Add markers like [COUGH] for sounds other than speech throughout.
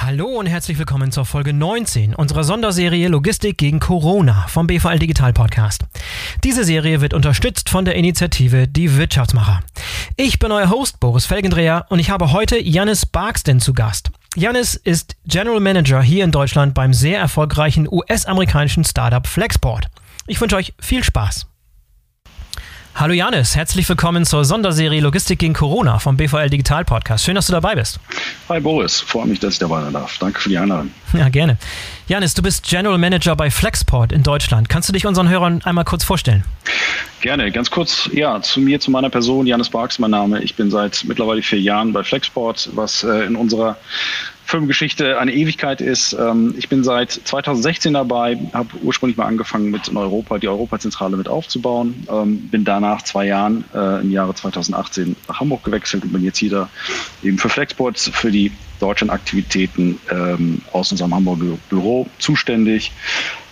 Hallo und herzlich willkommen zur Folge 19 unserer Sonderserie Logistik gegen Corona vom BVL Digital Podcast. Diese Serie wird unterstützt von der Initiative Die Wirtschaftsmacher. Ich bin euer Host Boris Felgendreher und ich habe heute Janis Barksden zu Gast. Janis ist General Manager hier in Deutschland beim sehr erfolgreichen US-amerikanischen Startup Flexport. Ich wünsche euch viel Spaß. Hallo Janis, herzlich willkommen zur Sonderserie Logistik gegen Corona vom BVL Digital Podcast. Schön, dass du dabei bist. Hi Boris, freue mich, dass ich dabei sein darf. Danke für die Einladung. Ja, gerne. Janis, du bist General Manager bei Flexport in Deutschland. Kannst du dich unseren Hörern einmal kurz vorstellen? Gerne, ganz kurz, ja, zu mir, zu meiner Person. Janis Barks, mein Name. Ich bin seit mittlerweile vier Jahren bei Flexport, was äh, in unserer Firmengeschichte eine Ewigkeit ist. Ähm, ich bin seit 2016 dabei, habe ursprünglich mal angefangen mit in Europa die Europazentrale mit aufzubauen, ähm, bin danach zwei Jahren äh, im Jahre 2018 nach Hamburg gewechselt und bin jetzt hier da eben für Flexport für die Deutschland-Aktivitäten ähm, aus unserem Hamburger Büro zuständig.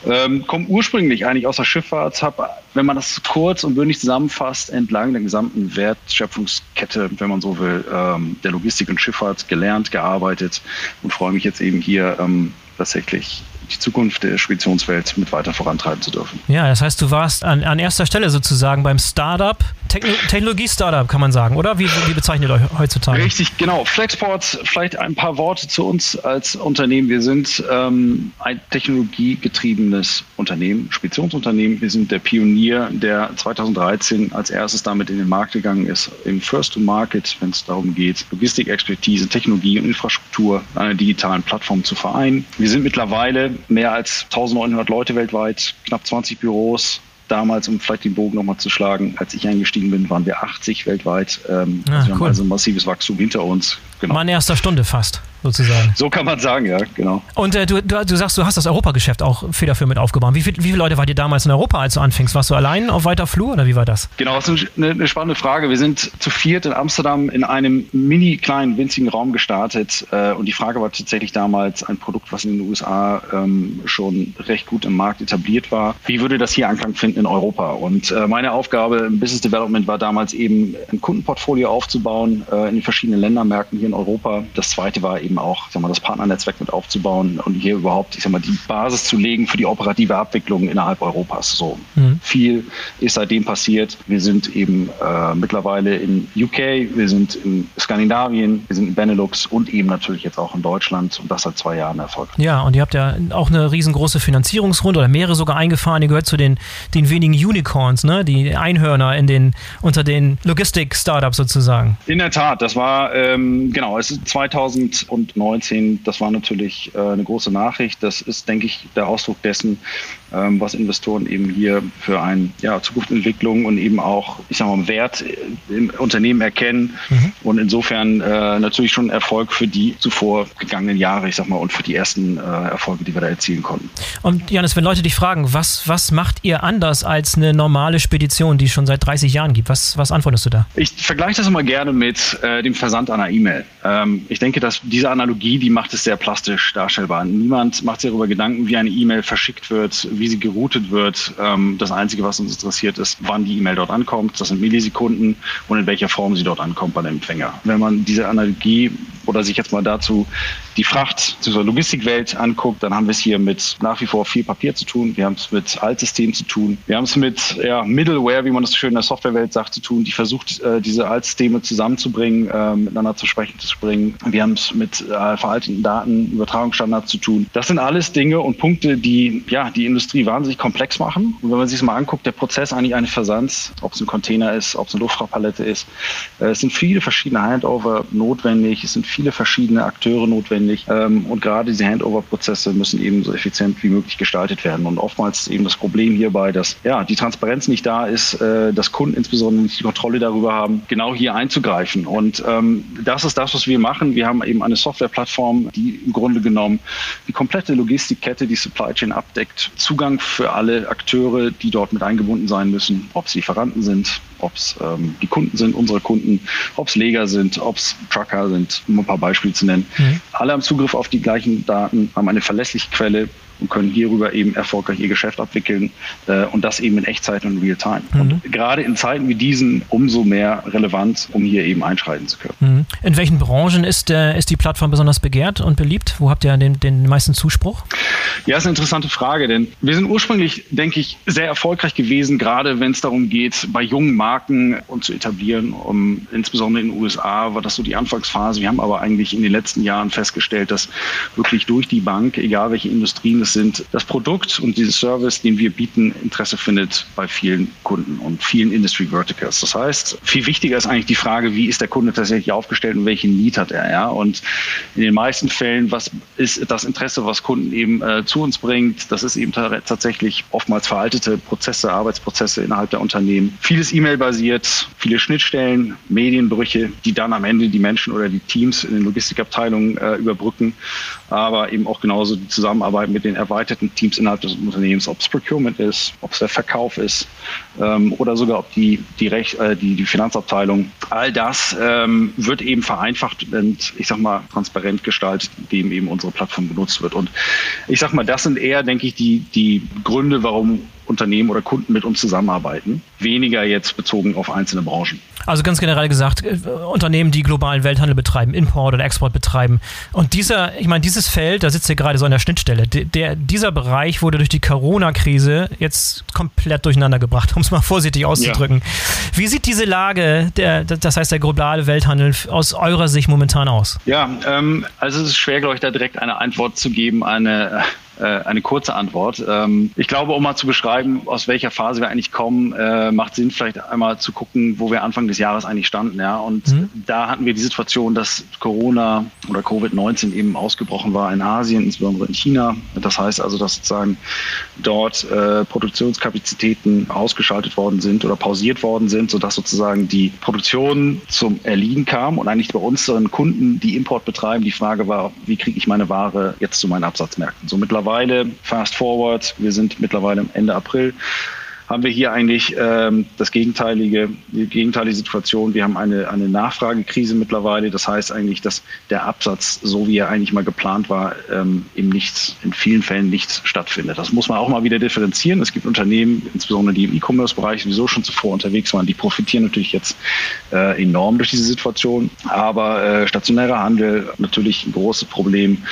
Ähm, komme ursprünglich eigentlich aus der Schifffahrt, habe, wenn man das kurz und bündig zusammenfasst, entlang der gesamten Wertschöpfungskette, wenn man so will, ähm, der Logistik und Schifffahrt gelernt, gearbeitet und freue mich jetzt eben hier ähm, tatsächlich die Zukunft der Speditionswelt mit weiter vorantreiben zu dürfen. Ja, das heißt, du warst an, an erster Stelle sozusagen beim Startup, Techno Technologie-Startup kann man sagen, oder? Wie, wie bezeichnet euch heutzutage? Richtig, genau. Flexport, vielleicht ein paar Worte zu uns als Unternehmen. Wir sind ähm, ein technologiegetriebenes Unternehmen, Speditionsunternehmen. Wir sind der Pionier, der 2013 als erstes damit in den Markt gegangen ist, im First to Market, wenn es darum geht, Logistikexpertise, Technologie und Infrastruktur an einer digitalen Plattform zu vereinen. Wir sind mittlerweile mehr als 1900 Leute weltweit, knapp 20 Büros, damals, um vielleicht den Bogen nochmal zu schlagen, als ich eingestiegen bin, waren wir 80 weltweit. Ähm, ah, also wir cool. haben also ein massives Wachstum hinter uns. Genau. Mal in erster Stunde fast sozusagen. So kann man sagen, ja, genau. Und äh, du, du, du, sagst, du hast das Europageschäft auch federführend mit aufgebaut. Wie, viel, wie viele Leute wart ihr damals in Europa, als du anfingst? Warst du allein auf weiter Flur oder wie war das? Genau, das ist eine, eine spannende Frage. Wir sind zu viert in Amsterdam in einem mini kleinen, winzigen Raum gestartet. Äh, und die Frage war tatsächlich damals ein Produkt, was in den USA ähm, schon recht gut im Markt etabliert war. Wie würde das hier Anklang finden in Europa? Und äh, meine Aufgabe im Business Development war damals eben ein Kundenportfolio aufzubauen äh, in den verschiedenen Ländermärkten hier in Europa. Das zweite war eben auch, sag mal, das Partnernetzwerk mit aufzubauen und hier überhaupt, ich sag mal, die Basis zu legen für die operative Abwicklung innerhalb Europas. So mhm. viel ist seitdem passiert. Wir sind eben äh, mittlerweile in UK, wir sind in Skandinavien, wir sind in Benelux und eben natürlich jetzt auch in Deutschland und das seit zwei Jahren Erfolg. Ja, und ihr habt ja auch eine riesengroße Finanzierungsrunde oder mehrere sogar eingefahren. Ihr gehört zu den, den wenigen Unicorns, ne? die Einhörner in den, unter den Logistik-Startups sozusagen. In der Tat, das war ähm, genau, es ist 2019, das war natürlich äh, eine große Nachricht. Das ist, denke ich, der Ausdruck dessen, was Investoren eben hier für eine ja, Zukunftsentwicklung und eben auch, ich sag mal, Wert im Unternehmen erkennen. Mhm. Und insofern äh, natürlich schon Erfolg für die zuvor gegangenen Jahre, ich sag mal, und für die ersten äh, Erfolge, die wir da erzielen konnten. Und Janis, wenn Leute dich fragen, was, was macht ihr anders als eine normale Spedition, die es schon seit 30 Jahren gibt? Was, was antwortest du da? Ich vergleiche das immer gerne mit äh, dem Versand einer E-Mail. Ähm, ich denke, dass diese Analogie, die macht es sehr plastisch darstellbar. Niemand macht sich darüber Gedanken, wie eine E-Mail verschickt wird, wie sie geroutet wird. Ähm, das Einzige, was uns interessiert, ist, wann die E-Mail dort ankommt. Das sind Millisekunden und in welcher Form sie dort ankommt bei dem Empfänger. Wenn man diese Analogie oder sich jetzt mal dazu die Fracht zur Logistikwelt anguckt, dann haben wir es hier mit nach wie vor viel Papier zu tun. Wir haben es mit Altsystemen zu tun. Wir haben es mit ja, Middleware, wie man das so schön in der Softwarewelt sagt, zu tun, die versucht, äh, diese Altsysteme zusammenzubringen, äh, miteinander zu sprechen zu bringen. Wir haben es mit äh, veralteten Daten, Übertragungsstandards zu tun. Das sind alles Dinge und Punkte, die ja die Industrie wahnsinnig komplex machen. Und wenn man sich das mal anguckt, der Prozess eigentlich eines Versands, ob es ein Container ist, ob es eine Luftfahrtpalette ist, es sind viele verschiedene Handover notwendig, es sind viele verschiedene Akteure notwendig. Ähm, und gerade diese Handover-Prozesse müssen eben so effizient wie möglich gestaltet werden. Und oftmals ist eben das Problem hierbei, dass ja die Transparenz nicht da ist, äh, dass Kunden insbesondere nicht die Kontrolle darüber haben, genau hier einzugreifen. Und ähm, das ist das, was wir machen. Wir haben eben eine Softwareplattform, die im Grunde genommen die komplette Logistikkette, die Supply Chain abdeckt, Zugang für alle Akteure, die dort mit eingebunden sein müssen, ob es Lieferanten sind, ob es ähm, die Kunden sind, unsere Kunden, ob es Leger sind, ob es Trucker sind, um ein paar Beispiele zu nennen. Mhm. Alle haben Zugriff auf die gleichen Daten, haben eine verlässliche Quelle und können hierüber eben erfolgreich ihr Geschäft abwickeln äh, und das eben in Echtzeit und Real-Time. Mhm. Und gerade in Zeiten wie diesen umso mehr relevant, um hier eben einschreiten zu können. Mhm. In welchen Branchen ist, äh, ist die Plattform besonders begehrt und beliebt? Wo habt ihr den, den meisten Zuspruch? Ja, ist eine interessante Frage, denn wir sind ursprünglich, denke ich, sehr erfolgreich gewesen, gerade wenn es darum geht, bei jungen Marken uns zu etablieren. Um, insbesondere in den USA war das so die Anfangsphase. Wir haben aber eigentlich in den letzten Jahren festgestellt, dass wirklich durch die Bank, egal welche Industrien es sind, das Produkt und diesen Service, den wir bieten, Interesse findet bei vielen Kunden und vielen Industry Verticals. Das heißt, viel wichtiger ist eigentlich die Frage, wie ist der Kunde tatsächlich aufgestellt und welchen Need hat er. Ja? Und in den meisten Fällen, was ist das Interesse, was Kunden eben äh, zu uns bringt? Das ist eben tatsächlich oftmals veraltete Prozesse, Arbeitsprozesse innerhalb der Unternehmen. Vieles E-Mail-basiert, viele Schnittstellen, Medienbrüche, die dann am Ende die Menschen oder die Teams in den Logistikabteilungen äh, überbrücken, aber eben auch genauso die Zusammenarbeit mit den erweiterten Teams innerhalb des Unternehmens, ob es Procurement ist, ob es der Verkauf ist ähm, oder sogar ob die, die, Rech äh, die, die Finanzabteilung. All das ähm, wird eben vereinfacht und ich sag mal transparent gestaltet, indem eben unsere Plattform genutzt wird. Und ich sag mal, das sind eher, denke ich, die, die Gründe, warum Unternehmen oder Kunden mit uns zusammenarbeiten, weniger jetzt bezogen auf einzelne Branchen. Also ganz generell gesagt, äh, Unternehmen, die globalen Welthandel betreiben, Import oder Export betreiben. Und dieser, ich meine, dieses Feld, da sitzt ihr gerade so an der Schnittstelle, der, dieser Bereich wurde durch die Corona-Krise jetzt komplett durcheinander gebracht, [LAUGHS] um es mal vorsichtig auszudrücken. Ja. Wie sieht diese Lage, der, das heißt der globale Welthandel, aus eurer Sicht momentan aus? Ja, ähm, also es ist schwer, glaube ich, da direkt eine Antwort zu geben, eine eine kurze Antwort. Ähm, ich glaube, um mal zu beschreiben, aus welcher Phase wir eigentlich kommen, äh, macht Sinn, vielleicht einmal zu gucken, wo wir Anfang des Jahres eigentlich standen. Ja? Und mhm. da hatten wir die Situation, dass Corona oder Covid-19 eben ausgebrochen war in Asien, insbesondere in China. Das heißt also, dass sozusagen dort äh, Produktionskapazitäten ausgeschaltet worden sind oder pausiert worden sind, sodass sozusagen die Produktion zum Erliegen kam und eigentlich bei unseren Kunden, die Import betreiben, die Frage war, wie kriege ich meine Ware jetzt zu meinen Absatzmärkten? So mittlerweile mittlerweile, fast forward, wir sind mittlerweile Ende April, haben wir hier eigentlich ähm, das gegenteilige, die gegenteilige Situation. Wir haben eine, eine Nachfragekrise mittlerweile. Das heißt eigentlich, dass der Absatz, so wie er eigentlich mal geplant war, ähm, nichts, in vielen Fällen nichts stattfindet. Das muss man auch mal wieder differenzieren. Es gibt Unternehmen, insbesondere die im E-Commerce-Bereich sowieso schon zuvor unterwegs waren, die profitieren natürlich jetzt äh, enorm durch diese Situation. Aber äh, stationärer Handel natürlich ein großes Problem.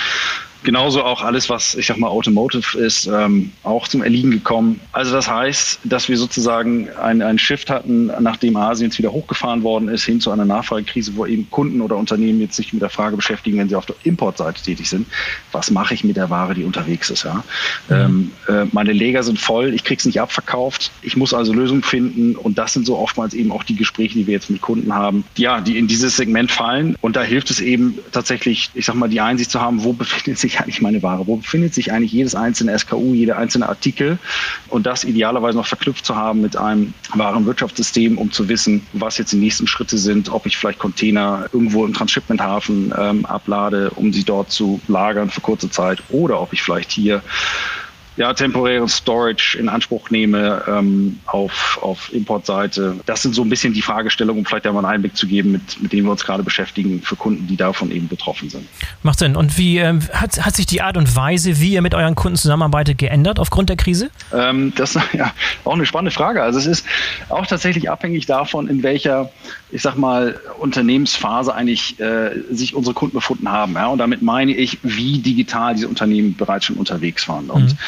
Genauso auch alles, was ich sag mal Automotive ist, ähm, auch zum Erliegen gekommen. Also das heißt, dass wir sozusagen einen Shift hatten, nachdem Asien jetzt wieder hochgefahren worden ist, hin zu einer Nachfragekrise, wo eben Kunden oder Unternehmen jetzt sich mit der Frage beschäftigen, wenn sie auf der Importseite tätig sind, was mache ich mit der Ware, die unterwegs ist? Ja? Mhm. Ähm, äh, meine Lager sind voll, ich krieg's nicht abverkauft, ich muss also Lösungen finden und das sind so oftmals eben auch die Gespräche, die wir jetzt mit Kunden haben, ja, die in dieses Segment fallen und da hilft es eben tatsächlich, ich sag mal, die Einsicht zu haben, wo befindet sich sich eigentlich meine Ware? Wo befindet sich eigentlich jedes einzelne SKU, jeder einzelne Artikel? Und das idealerweise noch verknüpft zu haben mit einem wahren Wirtschaftssystem, um zu wissen, was jetzt die nächsten Schritte sind, ob ich vielleicht Container irgendwo im Transshipmenthafen ähm, ablade, um sie dort zu lagern für kurze Zeit, oder ob ich vielleicht hier ja, temporären Storage in Anspruch nehme ähm, auf, auf Importseite. Das sind so ein bisschen die Fragestellungen, um vielleicht da mal einen Einblick zu geben, mit, mit denen wir uns gerade beschäftigen, für Kunden, die davon eben betroffen sind. Macht Sinn. Und wie ähm, hat, hat sich die Art und Weise, wie ihr mit euren Kunden zusammenarbeitet, geändert aufgrund der Krise? Ähm, das ist [LAUGHS] ja auch eine spannende Frage. Also es ist auch tatsächlich abhängig davon, in welcher, ich sag mal, Unternehmensphase eigentlich äh, sich unsere Kunden befunden haben. Ja? Und damit meine ich, wie digital diese Unternehmen bereits schon unterwegs waren. Und mhm.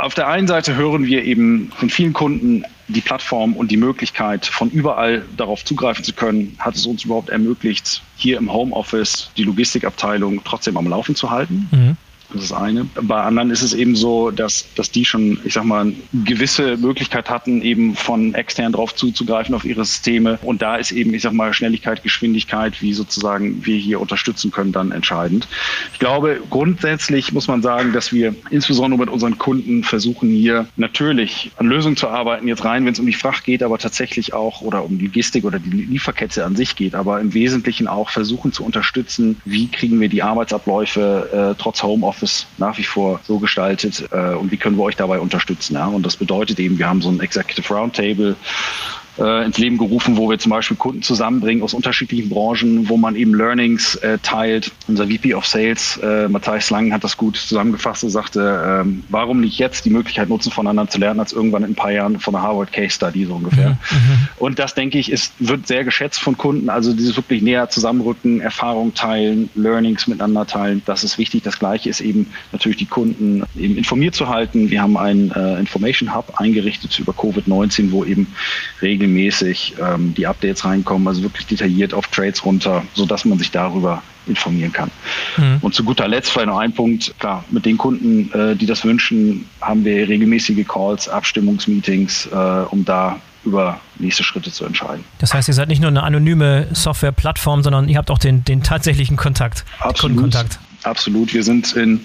Auf der einen Seite hören wir eben von vielen Kunden die Plattform und die Möglichkeit, von überall darauf zugreifen zu können, hat es uns überhaupt ermöglicht, hier im Homeoffice die Logistikabteilung trotzdem am Laufen zu halten. Mhm. Das ist eine. Bei anderen ist es eben so, dass, dass die schon, ich sag mal, gewisse Möglichkeit hatten, eben von extern drauf zuzugreifen auf ihre Systeme. Und da ist eben, ich sag mal, Schnelligkeit, Geschwindigkeit, wie sozusagen wir hier unterstützen können, dann entscheidend. Ich glaube, grundsätzlich muss man sagen, dass wir insbesondere mit unseren Kunden versuchen, hier natürlich an Lösungen zu arbeiten, jetzt rein, wenn es um die Fracht geht, aber tatsächlich auch oder um Logistik oder die Lieferkette an sich geht, aber im Wesentlichen auch versuchen zu unterstützen, wie kriegen wir die Arbeitsabläufe äh, trotz Homeoffice Homeoffice nach wie vor so gestaltet äh, und wie können wir euch dabei unterstützen. Ja? Und das bedeutet eben, wir haben so ein Executive Roundtable, äh, ins Leben gerufen, wo wir zum Beispiel Kunden zusammenbringen aus unterschiedlichen Branchen, wo man eben Learnings äh, teilt. Unser VP of Sales, äh, Matthias Lang, hat das gut zusammengefasst und sagte, ähm, warum nicht jetzt die Möglichkeit nutzen, voneinander zu lernen, als irgendwann in ein paar Jahren von der Harvard Case Study so ungefähr. Mhm. mhm. Und das, denke ich, ist, wird sehr geschätzt von Kunden. Also dieses wirklich näher zusammenrücken, Erfahrung teilen, Learnings miteinander teilen, das ist wichtig. Das Gleiche ist eben natürlich die Kunden eben informiert zu halten. Wir haben einen äh, Information Hub eingerichtet über Covid-19, wo eben regelmäßig ähm, die Updates reinkommen, also wirklich detailliert auf Trades runter, sodass man sich darüber informieren kann. Mhm. Und zu guter Letzt vielleicht noch ein Punkt, klar, mit den Kunden, äh, die das wünschen, haben wir regelmäßige Calls, Abstimmungsmeetings, äh, um da über nächste Schritte zu entscheiden. Das heißt, ihr seid nicht nur eine anonyme Softwareplattform, sondern ihr habt auch den, den tatsächlichen Kontakt, Absolut. Kundenkontakt. Absolut. Wir sind in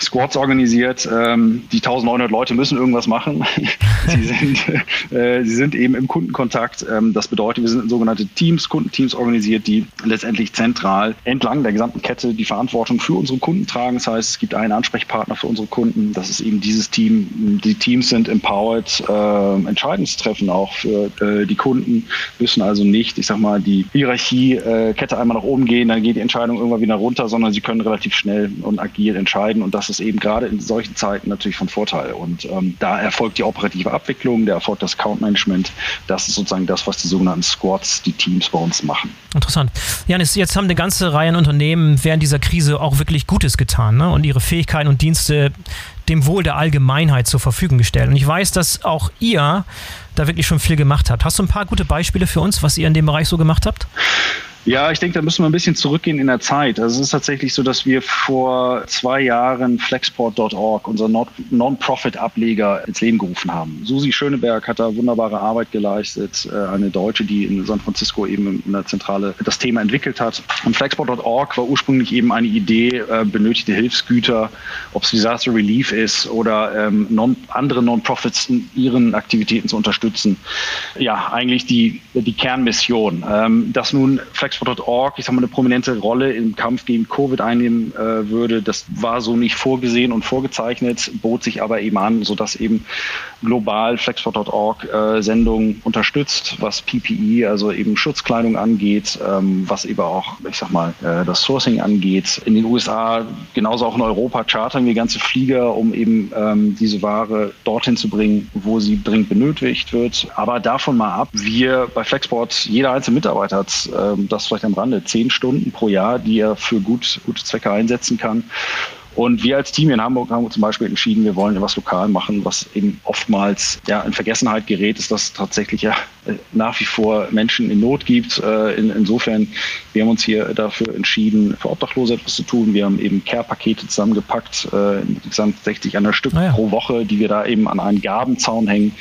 Squads organisiert. Ähm, die 1900 Leute müssen irgendwas machen. [LAUGHS] sie, sind, äh, sie sind eben im Kundenkontakt. Ähm, das bedeutet, wir sind in sogenannte Teams, Kundenteams organisiert, die letztendlich zentral entlang der gesamten Kette die Verantwortung für unsere Kunden tragen. Das heißt, es gibt einen Ansprechpartner für unsere Kunden. Das ist eben dieses Team. Die Teams sind empowered, äh, Entscheidungen zu treffen, auch für äh, die Kunden. Müssen also nicht, ich sag mal, die Hierarchie-Kette einmal nach oben gehen, dann geht die Entscheidung irgendwann wieder runter, sondern sie können relativ schnell und agil entscheiden. Und das das ist eben gerade in solchen Zeiten natürlich von Vorteil. Und ähm, da erfolgt die operative Abwicklung, der erfolgt das Account Management. Das ist sozusagen das, was die sogenannten Squads, die Teams bei uns machen. Interessant. Janis, jetzt haben eine ganze Reihe an Unternehmen während dieser Krise auch wirklich Gutes getan ne? und ihre Fähigkeiten und Dienste dem Wohl der Allgemeinheit zur Verfügung gestellt. Und ich weiß, dass auch ihr da wirklich schon viel gemacht habt. Hast du ein paar gute Beispiele für uns, was ihr in dem Bereich so gemacht habt? Ja, ich denke, da müssen wir ein bisschen zurückgehen in der Zeit. Also es ist tatsächlich so, dass wir vor zwei Jahren Flexport.org, unser Non-Profit-Ableger, ins Leben gerufen haben. Susi Schöneberg hat da wunderbare Arbeit geleistet, äh, eine Deutsche, die in San Francisco eben in der Zentrale das Thema entwickelt hat. Und Flexport.org war ursprünglich eben eine Idee, äh, benötigte Hilfsgüter, ob es Disaster Relief ist oder ähm, andere Non-Profits in ihren Aktivitäten zu unterstützen. Ja, eigentlich die, die Kernmission. Ähm, dass nun Flexport Expo.org, ich sag mal, eine prominente Rolle im Kampf gegen Covid einnehmen äh, würde. Das war so nicht vorgesehen und vorgezeichnet, bot sich aber eben an, sodass eben global Flexport.org äh, Sendungen unterstützt, was PPE, also eben Schutzkleidung angeht, ähm, was eben auch, ich sag mal, äh, das Sourcing angeht. In den USA, genauso auch in Europa, chartern wir ganze Flieger, um eben ähm, diese Ware dorthin zu bringen, wo sie dringend benötigt wird. Aber davon mal ab, wir bei Flexport, jeder einzelne Mitarbeiter hat ähm, das vielleicht am Rande, zehn Stunden pro Jahr, die er für gut, gute Zwecke einsetzen kann. Und wir als Team in Hamburg haben zum Beispiel entschieden, wir wollen etwas lokal machen, was eben oftmals ja, in Vergessenheit gerät, ist, dass tatsächlich ja nach wie vor Menschen in Not gibt. Äh, in, insofern, wir haben uns hier dafür entschieden, für Obdachlose etwas zu tun. Wir haben eben Care-Pakete zusammengepackt, äh, insgesamt 60 an der Stück ah ja. pro Woche, die wir da eben an einen Gabenzaun hängen.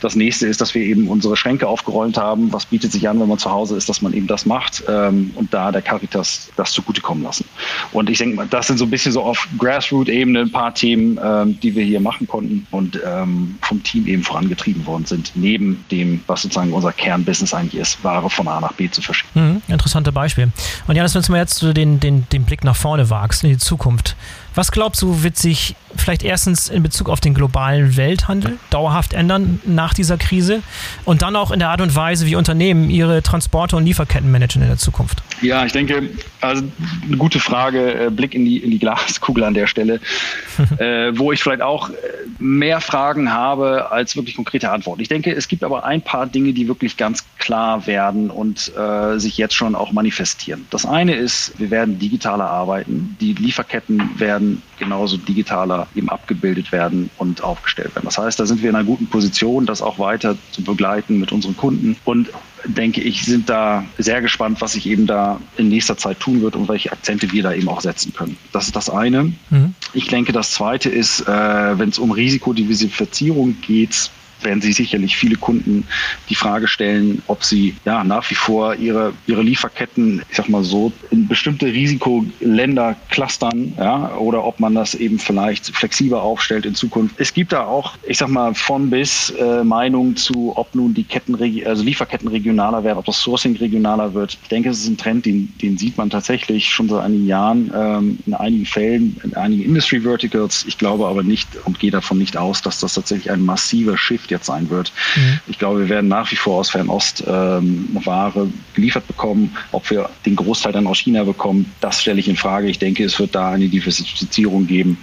Das nächste ist, dass wir eben unsere Schränke aufgeräumt haben. Was bietet sich an, wenn man zu Hause ist, dass man eben das macht ähm, und da der Caritas das zugutekommen lassen. Und ich denke mal, das sind so ein bisschen so auf Grassroot-Ebene ein paar Themen, ähm, die wir hier machen konnten und ähm, vom Team eben vorangetrieben worden sind, neben dem, was sozusagen unser Kernbusiness eigentlich ist, Ware von A nach B zu verschicken. Mhm, interessante Beispiel. Und Janis, wenn du jetzt den, den, den Blick nach vorne wagst, in die Zukunft, was glaubst du, wird sich vielleicht erstens in Bezug auf den globalen Welthandel dauerhaft ändern nach dieser Krise und dann auch in der Art und Weise, wie Unternehmen ihre Transporte und Lieferketten managen in der Zukunft? Ja, ich denke, also eine gute Frage, äh, Blick in die, in die Glaskugel an der Stelle, [LAUGHS] äh, wo ich vielleicht auch äh, mehr Fragen habe als wirklich konkrete Antworten. Ich denke, es gibt aber ein paar Dinge, die wirklich ganz klar werden und äh, sich jetzt schon auch manifestieren. Das eine ist, wir werden digitaler arbeiten, die Lieferketten werden werden genauso digitaler eben abgebildet werden und aufgestellt werden. Das heißt, da sind wir in einer guten Position, das auch weiter zu begleiten mit unseren Kunden und denke ich, sind da sehr gespannt, was sich eben da in nächster Zeit tun wird und welche Akzente wir da eben auch setzen können. Das ist das eine. Mhm. Ich denke, das zweite ist, äh, wenn es um Risikodiversifizierung geht, werden sich sicherlich viele Kunden die Frage stellen, ob sie ja nach wie vor ihre, ihre Lieferketten, ich sag mal so, in bestimmte Risikoländer clustern, ja, oder ob man das eben vielleicht flexibler aufstellt in Zukunft. Es gibt da auch, ich sag mal, von bis äh, Meinungen zu, ob nun die Ketten, also Lieferketten regionaler werden, ob das Sourcing regionaler wird. Ich denke, es ist ein Trend, den, den sieht man tatsächlich schon seit einigen Jahren ähm, in einigen Fällen, in einigen Industry Verticals. Ich glaube aber nicht und gehe davon nicht aus, dass das tatsächlich ein massiver Shift jetzt sein wird. Mhm. Ich glaube, wir werden nach wie vor aus Fernost ähm, Ware geliefert bekommen. Ob wir den Großteil dann aus China bekommen, das stelle ich in Frage. Ich denke, es wird da eine Diversifizierung geben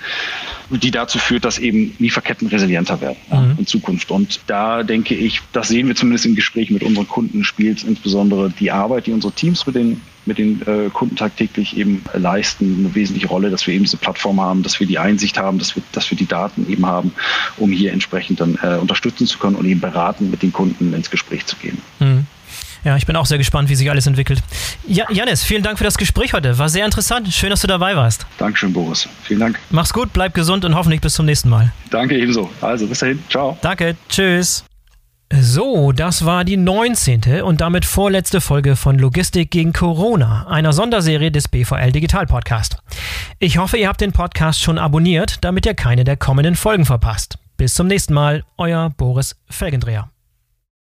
die dazu führt, dass eben Lieferketten resilienter werden mhm. ja, in Zukunft. Und da denke ich, das sehen wir zumindest im Gespräch mit unseren Kunden, spielt insbesondere die Arbeit, die unsere Teams mit den mit den äh, Kunden tagtäglich eben leisten, eine wesentliche Rolle, dass wir eben diese Plattform haben, dass wir die Einsicht haben, dass wir, dass wir die Daten eben haben, um hier entsprechend dann äh, unterstützen zu können und eben beraten, mit den Kunden ins Gespräch zu gehen. Ja, ich bin auch sehr gespannt, wie sich alles entwickelt. Ja, Janis, vielen Dank für das Gespräch heute. War sehr interessant. Schön, dass du dabei warst. Dankeschön, Boris. Vielen Dank. Mach's gut, bleib gesund und hoffentlich bis zum nächsten Mal. Danke ebenso. Also, bis dahin. Ciao. Danke. Tschüss. So, das war die 19. und damit vorletzte Folge von Logistik gegen Corona, einer Sonderserie des BVL Digital Podcast. Ich hoffe, ihr habt den Podcast schon abonniert, damit ihr keine der kommenden Folgen verpasst. Bis zum nächsten Mal, euer Boris Felgendreher.